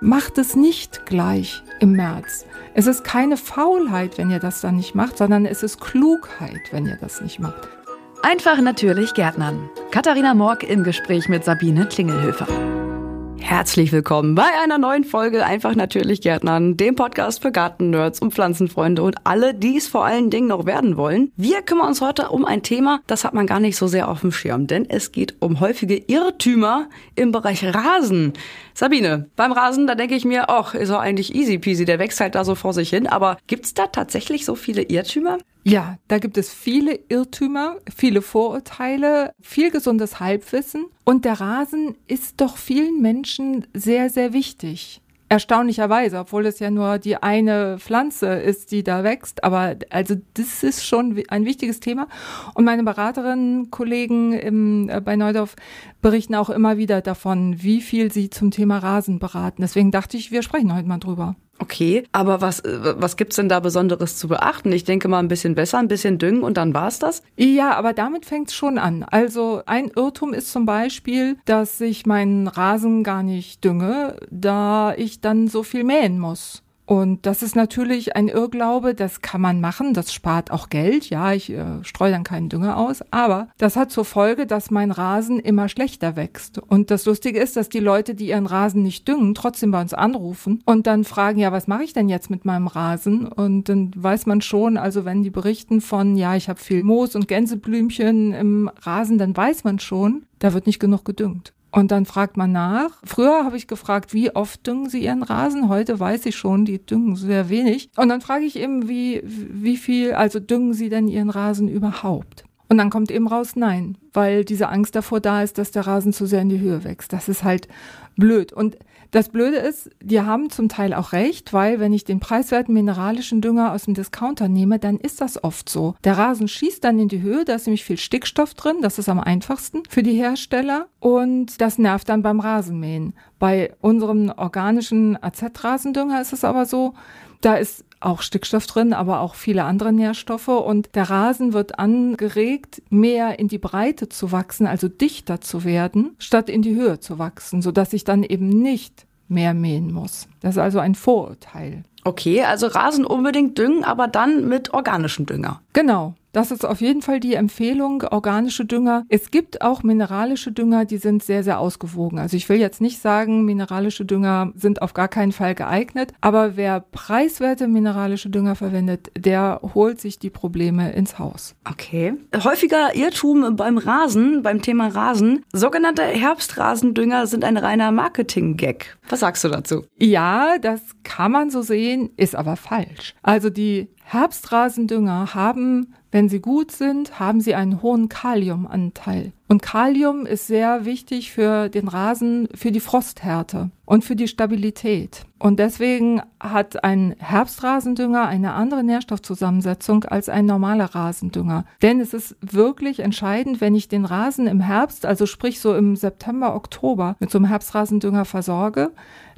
macht es nicht gleich im März. Es ist keine Faulheit, wenn ihr das dann nicht macht, sondern es ist Klugheit, wenn ihr das nicht macht. Einfach natürlich Gärtnern. Katharina Morg im Gespräch mit Sabine Klingelhöfer. Herzlich willkommen bei einer neuen Folge Einfach natürlich Gärtnern, dem Podcast für Gartennerds und Pflanzenfreunde und alle, die es vor allen Dingen noch werden wollen. Wir kümmern uns heute um ein Thema, das hat man gar nicht so sehr auf dem Schirm, denn es geht um häufige Irrtümer im Bereich Rasen. Sabine, beim Rasen, da denke ich mir, ach, ist doch eigentlich easy peasy, der wächst halt da so vor sich hin, aber gibt's da tatsächlich so viele Irrtümer? Ja, da gibt es viele Irrtümer, viele Vorurteile, viel gesundes Halbwissen. Und der Rasen ist doch vielen Menschen sehr, sehr wichtig. Erstaunlicherweise, obwohl es ja nur die eine Pflanze ist, die da wächst. Aber also das ist schon ein wichtiges Thema. Und meine Beraterinnen, Kollegen im, äh, bei Neudorf berichten auch immer wieder davon, wie viel sie zum Thema Rasen beraten. Deswegen dachte ich, wir sprechen heute mal drüber. Okay, aber was, was gibt's denn da Besonderes zu beachten? Ich denke mal ein bisschen besser, ein bisschen düngen und dann war's das? Ja, aber damit fängt's schon an. Also ein Irrtum ist zum Beispiel, dass ich meinen Rasen gar nicht dünge, da ich dann so viel mähen muss. Und das ist natürlich ein Irrglaube, das kann man machen, das spart auch Geld. Ja, ich äh, streue dann keinen Dünger aus, aber das hat zur Folge, dass mein Rasen immer schlechter wächst. Und das Lustige ist, dass die Leute, die ihren Rasen nicht düngen, trotzdem bei uns anrufen und dann fragen, ja, was mache ich denn jetzt mit meinem Rasen? Und dann weiß man schon, also wenn die berichten von, ja, ich habe viel Moos und Gänseblümchen im Rasen, dann weiß man schon, da wird nicht genug gedüngt. Und dann fragt man nach. Früher habe ich gefragt, wie oft düngen Sie Ihren Rasen? Heute weiß ich schon, die düngen sehr wenig. Und dann frage ich eben, wie, wie viel, also düngen Sie denn Ihren Rasen überhaupt? Und dann kommt eben raus, nein, weil diese Angst davor da ist, dass der Rasen zu sehr in die Höhe wächst. Das ist halt blöd. Und das Blöde ist, die haben zum Teil auch recht, weil wenn ich den preiswerten mineralischen Dünger aus dem Discounter nehme, dann ist das oft so. Der Rasen schießt dann in die Höhe, da ist nämlich viel Stickstoff drin, das ist am einfachsten für die Hersteller und das nervt dann beim Rasenmähen. Bei unserem organischen AZ-Rasendünger ist es aber so, da ist auch Stickstoff drin, aber auch viele andere Nährstoffe. Und der Rasen wird angeregt, mehr in die Breite zu wachsen, also dichter zu werden, statt in die Höhe zu wachsen, sodass ich dann eben nicht mehr mähen muss. Das ist also ein Vorurteil. Okay, also Rasen unbedingt düngen, aber dann mit organischem Dünger. Genau. Das ist auf jeden Fall die Empfehlung, organische Dünger. Es gibt auch mineralische Dünger, die sind sehr, sehr ausgewogen. Also ich will jetzt nicht sagen, mineralische Dünger sind auf gar keinen Fall geeignet, aber wer preiswerte mineralische Dünger verwendet, der holt sich die Probleme ins Haus. Okay. Häufiger Irrtum beim Rasen, beim Thema Rasen. Sogenannte Herbstrasendünger sind ein reiner Marketing-Gag. Was sagst du dazu? Ja, das kann man so sehen, ist aber falsch. Also die Herbstrasendünger haben, wenn sie gut sind, haben sie einen hohen Kaliumanteil. Und Kalium ist sehr wichtig für den Rasen, für die Frosthärte und für die Stabilität. Und deswegen hat ein Herbstrasendünger eine andere Nährstoffzusammensetzung als ein normaler Rasendünger. Denn es ist wirklich entscheidend, wenn ich den Rasen im Herbst, also sprich so im September, Oktober, mit so einem Herbstrasendünger versorge,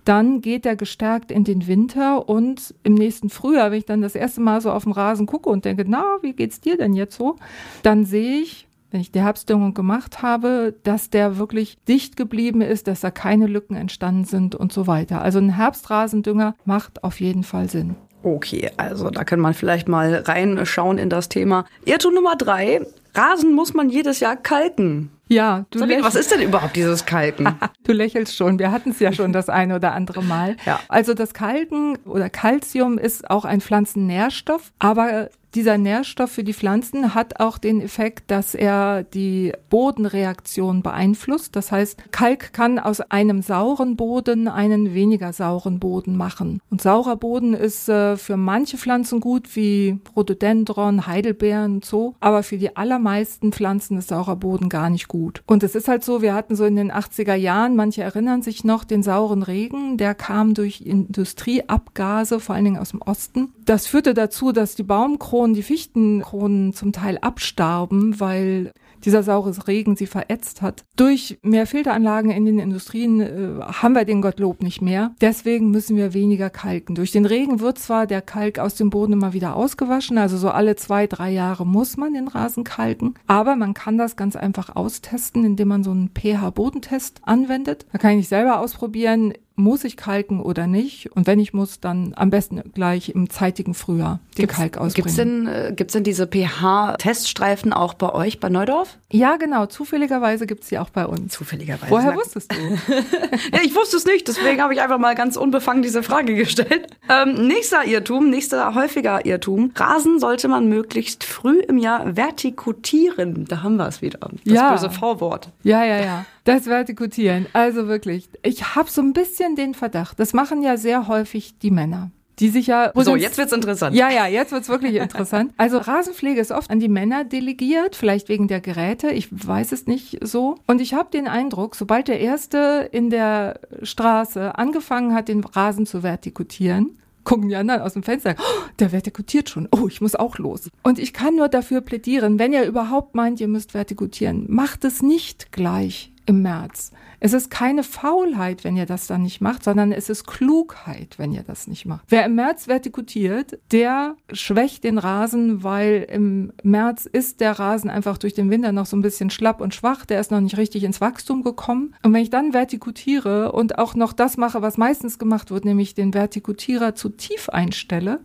dann geht er gestärkt in den Winter und im nächsten Frühjahr, wenn ich dann das erste Mal so auf den Rasen gucke und denke, na, wie geht's dir denn jetzt so? Dann sehe ich, wenn ich die Herbstdüngung gemacht habe, dass der wirklich dicht geblieben ist, dass da keine Lücken entstanden sind und so weiter. Also ein Herbstrasendünger macht auf jeden Fall Sinn. Okay, also da kann man vielleicht mal reinschauen in das Thema. Irrtum Nummer drei. Rasen muss man jedes Jahr kalken. Ja, du Sabine, was ist denn überhaupt dieses Kalken? du lächelst schon. Wir hatten es ja schon das eine oder andere Mal. Ja. Also das Kalken oder Calcium ist auch ein Pflanzennährstoff, aber dieser Nährstoff für die Pflanzen hat auch den Effekt, dass er die Bodenreaktion beeinflusst. Das heißt, Kalk kann aus einem sauren Boden einen weniger sauren Boden machen. Und saurer Boden ist äh, für manche Pflanzen gut, wie Rhododendron, Heidelbeeren und so, aber für die allermeisten Pflanzen ist saurer Boden gar nicht gut. Und es ist halt so, wir hatten so in den 80er Jahren, manche erinnern sich noch, den sauren Regen, der kam durch Industrieabgase, vor allen Dingen aus dem Osten. Das führte dazu, dass die Baumkronen Bahnkronen, die Fichtenkronen zum Teil abstarben, weil dieser saure Regen sie verätzt hat. Durch mehr Filteranlagen in den Industrien äh, haben wir den Gottlob nicht mehr. Deswegen müssen wir weniger kalken. Durch den Regen wird zwar der Kalk aus dem Boden immer wieder ausgewaschen, also so alle zwei, drei Jahre muss man den Rasen kalken. Aber man kann das ganz einfach austesten, indem man so einen pH-Bodentest anwendet. Da kann ich selber ausprobieren muss ich kalken oder nicht. Und wenn ich muss, dann am besten gleich im zeitigen Frühjahr den gibt's, Kalk ausbringen. Gibt's denn, äh, gibt's denn diese pH-Teststreifen auch bei euch, bei Neudorf? Ja, genau. Zufälligerweise gibt's die auch bei uns. Zufälligerweise. Woher wusstest du? ja, ich wusste es nicht, deswegen habe ich einfach mal ganz unbefangen diese Frage gestellt. Ähm, nächster Irrtum, nächster häufiger Irrtum. Rasen sollte man möglichst früh im Jahr vertikutieren. Da haben wir es wieder. Das Ja. böse V-Wort. Ja, ja, ja. Das Vertikutieren. Also wirklich. Ich habe so ein bisschen den Verdacht. Das machen ja sehr häufig die Männer. Die sich ja. So, jetzt wird's interessant. Ja, ja, jetzt wird's wirklich interessant. Also Rasenpflege ist oft an die Männer delegiert, vielleicht wegen der Geräte, ich weiß es nicht so. Und ich habe den Eindruck, sobald der Erste in der Straße angefangen hat, den Rasen zu vertikutieren, gucken die anderen aus dem Fenster, oh, der vertikutiert schon, oh, ich muss auch los. Und ich kann nur dafür plädieren, wenn ihr überhaupt meint, ihr müsst vertikutieren, macht es nicht gleich im März. Es ist keine Faulheit, wenn ihr das dann nicht macht, sondern es ist Klugheit, wenn ihr das nicht macht. Wer im März vertikutiert, der schwächt den Rasen, weil im März ist der Rasen einfach durch den Winter noch so ein bisschen schlapp und schwach. Der ist noch nicht richtig ins Wachstum gekommen. Und wenn ich dann vertikutiere und auch noch das mache, was meistens gemacht wird, nämlich den Vertikutierer zu tief einstelle,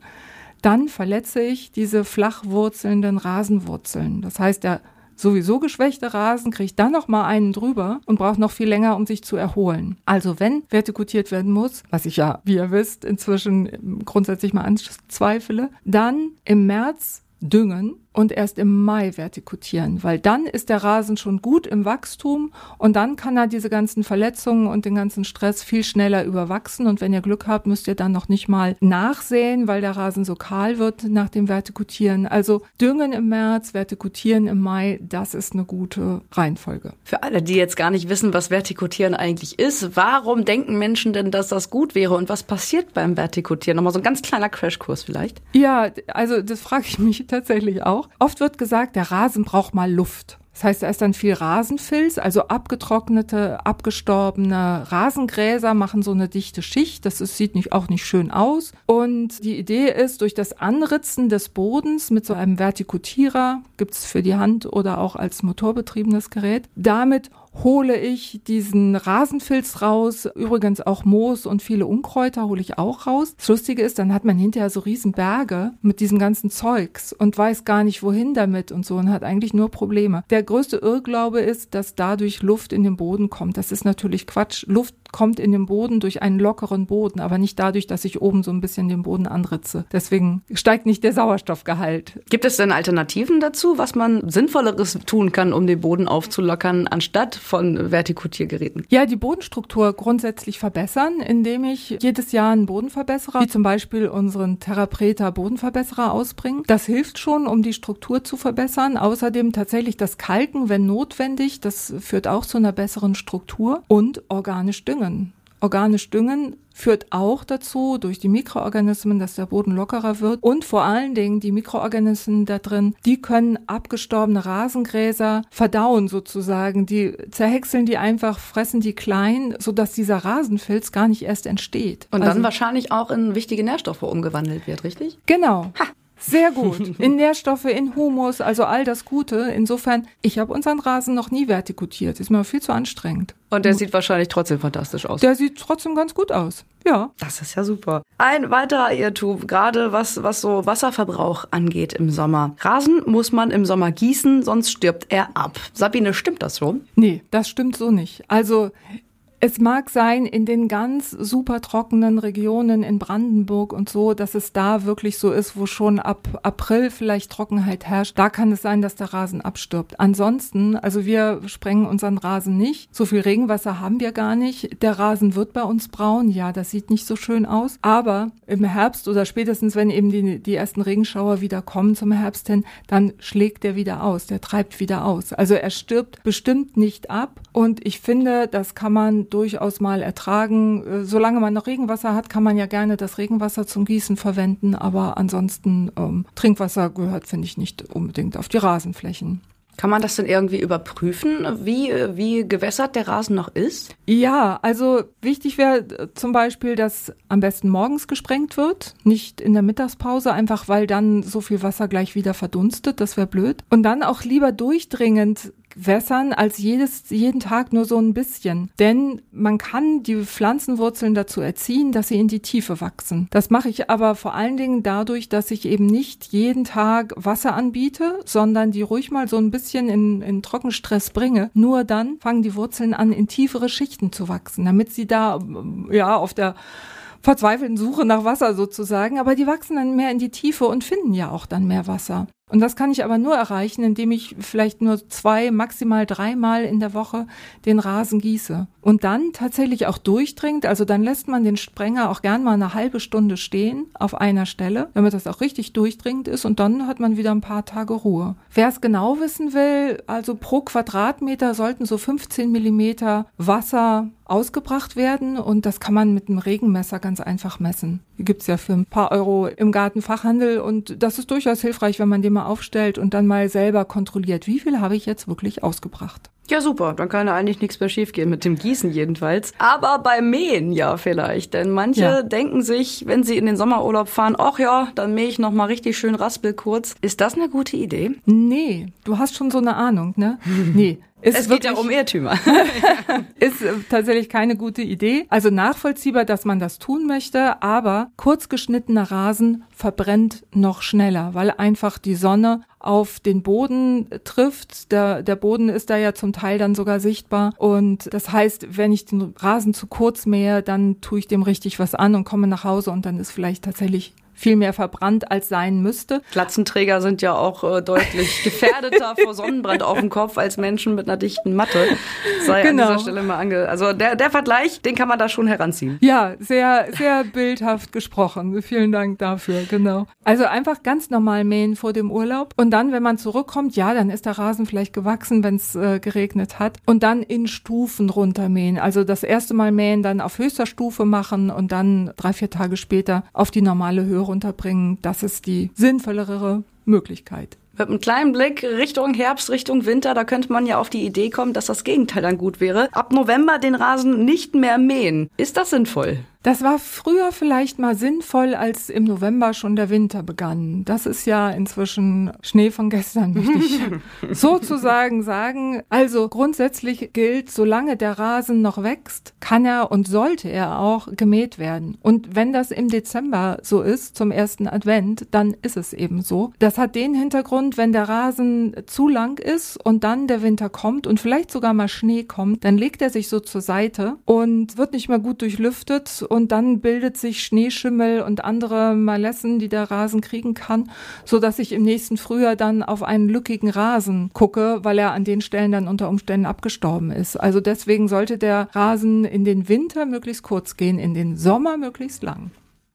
dann verletze ich diese flach wurzelnden Rasenwurzeln. Das heißt, der sowieso geschwächte Rasen kriegt dann noch mal einen drüber und braucht noch viel länger, um sich zu erholen. Also wenn vertikutiert werden muss, was ich ja, wie ihr wisst, inzwischen grundsätzlich mal anzweifle, dann im März düngen und erst im Mai vertikutieren, weil dann ist der Rasen schon gut im Wachstum und dann kann er diese ganzen Verletzungen und den ganzen Stress viel schneller überwachsen und wenn ihr Glück habt, müsst ihr dann noch nicht mal nachsäen, weil der Rasen so kahl wird nach dem Vertikutieren. Also düngen im März, vertikutieren im Mai, das ist eine gute Reihenfolge. Für alle, die jetzt gar nicht wissen, was Vertikutieren eigentlich ist, warum denken Menschen denn, dass das gut wäre und was passiert beim Vertikutieren? Nochmal so ein ganz kleiner Crashkurs vielleicht. Ja, also das frage ich mich tatsächlich auch. Oft wird gesagt, der Rasen braucht mal Luft. Das heißt, da ist dann viel Rasenfilz, also abgetrocknete, abgestorbene Rasengräser machen so eine dichte Schicht. Das ist, sieht nicht, auch nicht schön aus. Und die Idee ist, durch das Anritzen des Bodens mit so einem Vertikutierer, gibt's für die Hand oder auch als motorbetriebenes Gerät, damit hole ich diesen Rasenfilz raus, übrigens auch Moos und viele Unkräuter hole ich auch raus. Das Lustige ist, dann hat man hinterher so riesen Berge mit diesem ganzen Zeugs und weiß gar nicht, wohin damit und so und hat eigentlich nur Probleme. Der größte Irrglaube ist, dass dadurch Luft in den Boden kommt. Das ist natürlich Quatsch. Luft kommt in den Boden durch einen lockeren Boden, aber nicht dadurch, dass ich oben so ein bisschen den Boden anritze. Deswegen steigt nicht der Sauerstoffgehalt. Gibt es denn Alternativen dazu, was man Sinnvolleres tun kann, um den Boden aufzulockern, anstatt von Vertikutiergeräten? Ja, die Bodenstruktur grundsätzlich verbessern, indem ich jedes Jahr einen Bodenverbesserer, wie zum Beispiel unseren Therapreta Bodenverbesserer ausbringe. Das hilft schon, um die Struktur zu verbessern. Außerdem tatsächlich das Kalken, wenn notwendig, das führt auch zu einer besseren Struktur und organisch düngen. Organisch düngen führt auch dazu, durch die Mikroorganismen, dass der Boden lockerer wird. Und vor allen Dingen die Mikroorganismen da drin, die können abgestorbene Rasengräser verdauen sozusagen. Die zerhäckseln die einfach, fressen die klein, sodass dieser Rasenfilz gar nicht erst entsteht. Und Also- dann wahrscheinlich auch in wichtige Nährstoffe umgewandelt wird, richtig? Genau. Sehr gut. In Nährstoffe, in Humus, also all das Gute. Insofern, ich habe unseren Rasen noch nie vertikutiert. Ist mir viel zu anstrengend. Und der sieht wahrscheinlich trotzdem fantastisch aus. Der sieht trotzdem ganz gut aus. Ja. Das ist ja super. Ein weiterer Irrtum, gerade was, was so Wasserverbrauch angeht im Sommer. Rasen muss man im Sommer gießen, sonst stirbt er ab. Sabine, stimmt das so? Nee, das stimmt so nicht. Also es mag sein, in den ganz super trockenen Regionen in Brandenburg und so, dass es da wirklich so ist, wo schon ab April vielleicht Trockenheit herrscht. Da kann es sein, dass der Rasen abstirbt. Ansonsten, also wir sprengen unseren Rasen nicht. So viel Regenwasser haben wir gar nicht. Der Rasen wird bei uns braun. Ja, das sieht nicht so schön aus. Aber im Herbst oder spätestens, wenn eben die, die ersten Regenschauer wieder kommen zum Herbst hin, dann schlägt der wieder aus. Der treibt wieder aus. Also er stirbt bestimmt nicht ab. Und ich finde, das kann man durchaus mal ertragen. Äh, Solange man noch Regenwasser hat, kann man ja gerne das Regenwasser zum Gießen verwenden. Aber ansonsten ähm, Trinkwasser gehört, finde ich, nicht unbedingt auf die Rasenflächen. Kann man das denn irgendwie überprüfen, wie, wie gewässert der Rasen noch ist? Ja, also wichtig wäre äh, zum Beispiel, dass am besten morgens gesprengt wird, nicht in der Mittagspause, einfach weil dann so viel Wasser gleich wieder verdunstet. Das wäre blöd. Und dann auch lieber durchdringend wässern als jedes, jeden Tag nur so ein bisschen. Denn man kann die Pflanzenwurzeln dazu erziehen, dass sie in die Tiefe wachsen. Das mache ich aber vor allen Dingen dadurch, dass ich eben nicht jeden Tag Wasser anbiete, sondern die ruhig mal so ein bisschen in, in Trockenstress bringe. Nur dann fangen die Wurzeln an, in tiefere Schichten zu wachsen, damit sie da ja auf der verzweifelten Suche nach Wasser sozusagen, aber die wachsen dann mehr in die Tiefe und finden ja auch dann mehr Wasser. Und das kann ich aber nur erreichen, indem ich vielleicht nur zwei, maximal dreimal in der Woche den Rasen gieße. Und dann tatsächlich auch durchdringt. Also dann lässt man den Sprenger auch gern mal eine halbe Stunde stehen auf einer Stelle, damit das auch richtig durchdringend ist. Und dann hat man wieder ein paar Tage Ruhe. Wer es genau wissen will, also pro Quadratmeter sollten so 15 Millimeter Wasser ausgebracht werden und das kann man mit einem Regenmesser ganz einfach messen. Die gibt's ja für ein paar Euro im Gartenfachhandel und das ist durchaus hilfreich, wenn man den mal aufstellt und dann mal selber kontrolliert, wie viel habe ich jetzt wirklich ausgebracht. Ja, super. Dann kann ja eigentlich nichts mehr schiefgehen mit dem Gießen jedenfalls. Aber beim Mähen ja vielleicht. Denn manche ja. denken sich, wenn sie in den Sommerurlaub fahren, ach ja, dann mähe ich noch mal richtig schön raspel kurz. Ist das eine gute Idee? Nee, du hast schon so eine Ahnung, ne? nee. Ist es geht ja um Irrtümer. ist äh, tatsächlich keine gute Idee. Also nachvollziehbar, dass man das tun möchte, aber kurz geschnittener Rasen verbrennt noch schneller, weil einfach die Sonne auf den Boden trifft. Der, der Boden ist da ja zum Teil dann sogar sichtbar. Und das heißt, wenn ich den Rasen zu kurz mähe, dann tue ich dem richtig was an und komme nach Hause und dann ist vielleicht tatsächlich viel mehr verbrannt als sein müsste. Glatzenträger sind ja auch äh, deutlich gefährdeter vor Sonnenbrand auf dem Kopf als Menschen mit einer dichten Matte. Sei genau. an dieser Stelle mal ange. Also der, der Vergleich, den kann man da schon heranziehen. Ja, sehr, sehr bildhaft gesprochen. Vielen Dank dafür, genau. Also einfach ganz normal mähen vor dem Urlaub. Und dann, wenn man zurückkommt, ja, dann ist der Rasen vielleicht gewachsen, wenn es äh, geregnet hat. Und dann in Stufen runtermähen. Also das erste Mal mähen dann auf höchster Stufe machen und dann drei, vier Tage später auf die normale Höhe runterbringen. Das ist die sinnvollere Möglichkeit. Mit einem kleinen Blick Richtung Herbst, Richtung Winter, da könnte man ja auf die Idee kommen, dass das Gegenteil dann gut wäre. Ab November den Rasen nicht mehr mähen. Ist das sinnvoll? Das war früher vielleicht mal sinnvoll, als im November schon der Winter begann. Das ist ja inzwischen Schnee von gestern, möchte ich sozusagen sagen. Also grundsätzlich gilt, solange der Rasen noch wächst, kann er und sollte er auch gemäht werden. Und wenn das im Dezember so ist, zum ersten Advent, dann ist es eben so. Das hat den Hintergrund, wenn der Rasen zu lang ist und dann der Winter kommt und vielleicht sogar mal Schnee kommt, dann legt er sich so zur Seite und wird nicht mehr gut durchlüftet und dann bildet sich Schneeschimmel und andere Malessen, die der Rasen kriegen kann, so dass ich im nächsten Frühjahr dann auf einen lückigen Rasen gucke, weil er an den Stellen dann unter Umständen abgestorben ist. Also deswegen sollte der Rasen in den Winter möglichst kurz gehen, in den Sommer möglichst lang.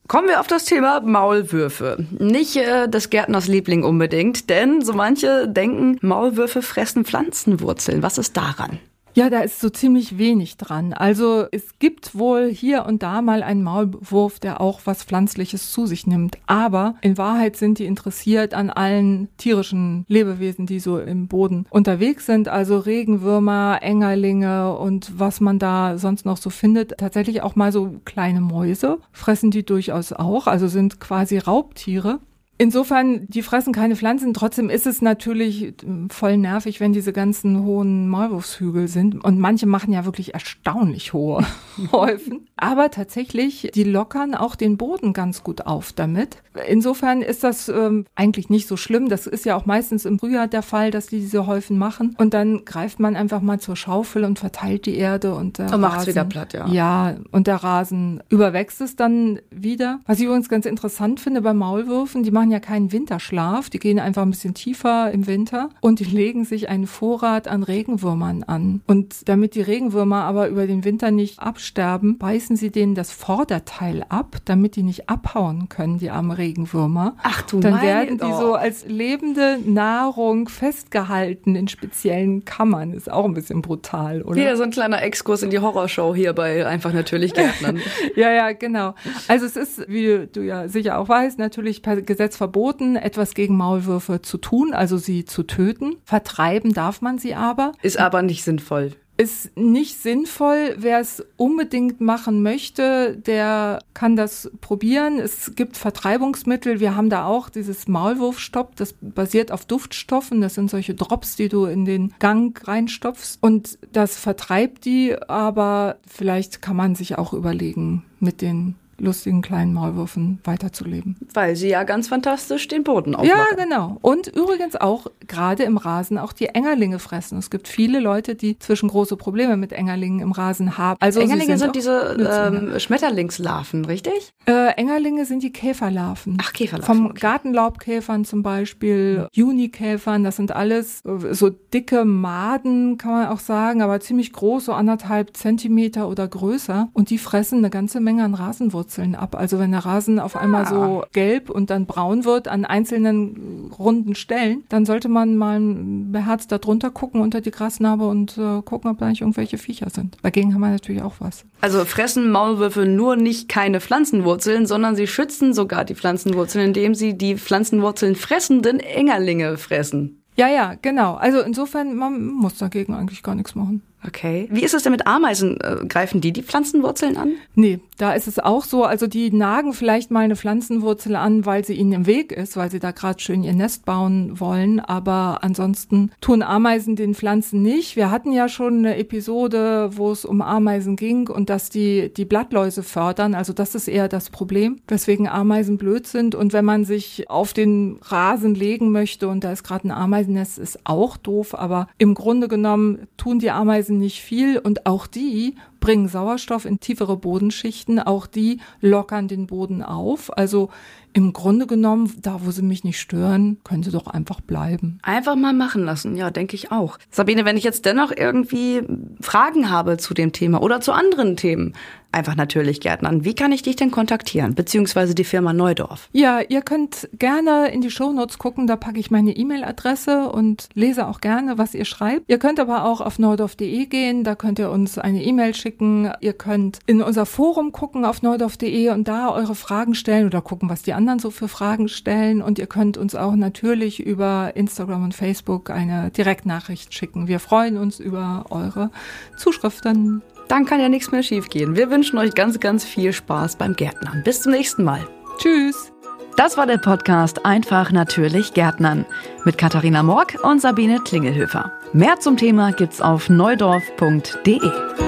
Kommen wir auf das Thema Maulwürfe. Nicht äh, des Gärtners Liebling unbedingt, denn so manche denken, Maulwürfe fressen Pflanzenwurzeln. Was ist daran? Ja, da ist so ziemlich wenig dran. Also es gibt wohl hier und da mal einen Maulwurf, der auch was Pflanzliches zu sich nimmt. Aber in Wahrheit sind die interessiert an allen tierischen Lebewesen, die so im Boden unterwegs sind. Also Regenwürmer, Engerlinge und was man da sonst noch so findet. Tatsächlich auch mal so kleine Mäuse fressen die durchaus auch. Also sind quasi Raubtiere. Insofern, die fressen keine Pflanzen. Trotzdem ist es natürlich äh, voll nervig, wenn diese ganzen hohen Maulwurfshügel sind. Und manche machen ja wirklich erstaunlich hohe Häufen. Aber tatsächlich, die lockern auch den Boden ganz gut auf damit. Insofern ist das ähm, eigentlich nicht so schlimm. Das ist ja auch meistens im Frühjahr der Fall, dass die diese Häufen machen. Und dann greift man einfach mal zur Schaufel und verteilt die Erde und der und macht's wieder platt, ja. Ja, und der Rasen überwächst es dann wieder. Was ich übrigens ganz interessant finde bei Maulwürfen, die machen machen ja keinen Winterschlaf, die gehen einfach ein bisschen tiefer im Winter und die legen sich einen Vorrat an Regenwürmern an. Und damit die Regenwürmer aber über den Winter nicht absterben, beißen sie denen das Vorderteil ab, damit die nicht abhauen können, die armen Regenwürmer. Ach du Dann werden die oh. so als lebende Nahrung festgehalten in speziellen Kammern. Ist auch ein bisschen brutal, oder? Hier so ein kleiner Exkurs in die Horrorshow hier bei einfach natürlich Gärtnern. ja, ja, genau. Also es ist, wie du ja sicher auch weißt, natürlich per Gesetz verboten, etwas gegen Maulwürfe zu tun, also sie zu töten. Vertreiben darf man sie aber. Ist aber nicht sinnvoll. ist nicht sinnvoll. Wer es unbedingt machen möchte, der kann das probieren. Es gibt Vertreibungsmittel. Wir haben da auch dieses Maulwurfstopp. Das basiert auf Duftstoffen. Das sind solche Drops, die du in den Gang reinstopfst. Und das vertreibt die. Aber vielleicht kann man sich auch überlegen, mit den lustigen kleinen Maulwürfen weiterzuleben. Weil sie ja ganz fantastisch den Boden aufmachen. Ja, genau. Und übrigens auch gerade im Rasen auch die Engerlinge fressen. Es gibt viele Leute, die zwischen große Probleme mit Engerlingen im Rasen haben. Also Engerlinge sind, sind diese ähm, Schmetterlingslarven, richtig? Äh, Engerlinge sind die Käferlarven. Ach, Käferlarven. Vom okay. Gartenlaubkäfern zum Beispiel, mhm. Junikäfern, das sind alles äh, so dicke Maden, kann man auch sagen, aber ziemlich groß, so anderthalb Zentimeter oder größer. Und die fressen eine ganze Menge an Rasenwurzeln. Wurzeln ab. Also wenn der Rasen auf einmal so ah. gelb und dann braun wird an einzelnen runden Stellen, dann sollte man mal beherzt da drunter gucken unter die Grasnarbe und äh, gucken, ob da nicht irgendwelche Viecher sind. Dagegen haben wir natürlich auch was. Also fressen Maulwürfe nur nicht keine Pflanzenwurzeln, sondern sie schützen sogar die Pflanzenwurzeln, indem sie die Pflanzenwurzeln fressenden Engerlinge fressen. Ja, ja, genau. Also insofern, man muss dagegen eigentlich gar nichts machen. Okay. Wie ist es denn mit Ameisen? Äh, greifen die die Pflanzenwurzeln an? Nee, da ist es auch so. Also die nagen vielleicht mal eine Pflanzenwurzel an, weil sie ihnen im Weg ist, weil sie da gerade schön ihr Nest bauen wollen. Aber ansonsten tun Ameisen den Pflanzen nicht. Wir hatten ja schon eine Episode, wo es um Ameisen ging und dass die die Blattläuse fördern. Also das ist eher das Problem, weswegen Ameisen blöd sind. Und wenn man sich auf den Rasen legen möchte und da ist gerade ein Ameisennest, ist auch doof. Aber im Grunde genommen tun die Ameisen Nicht viel und auch die bringen Sauerstoff in tiefere Bodenschichten, auch die lockern den Boden auf. Also im Grunde genommen, da wo sie mich nicht stören, können sie doch einfach bleiben. Einfach mal machen lassen, ja, denke ich auch. Sabine, wenn ich jetzt dennoch irgendwie Fragen habe zu dem Thema oder zu anderen Themen, einfach natürlich Gärtnern. Wie kann ich dich denn kontaktieren, beziehungsweise die Firma Neudorf? Ja, ihr könnt gerne in die Shownotes gucken, da packe ich meine E-Mail-Adresse und lese auch gerne, was ihr schreibt. Ihr könnt aber auch auf neudorf.de gehen, da könnt ihr uns eine E-Mail schicken. Ihr könnt in unser Forum gucken auf neudorf.de und da eure Fragen stellen oder gucken, was die anderen so für Fragen stellen. Und ihr könnt uns auch natürlich über Instagram und Facebook eine Direktnachricht schicken. Wir freuen uns über eure Zuschriften. Dann kann ja nichts mehr schiefgehen. Wir wünschen euch ganz, ganz viel Spaß beim Gärtnern. Bis zum nächsten Mal. Tschüss. Das war der Podcast Einfach natürlich Gärtnern mit Katharina Morg und Sabine Klingelhöfer. Mehr zum Thema gibt's auf neudorf.de.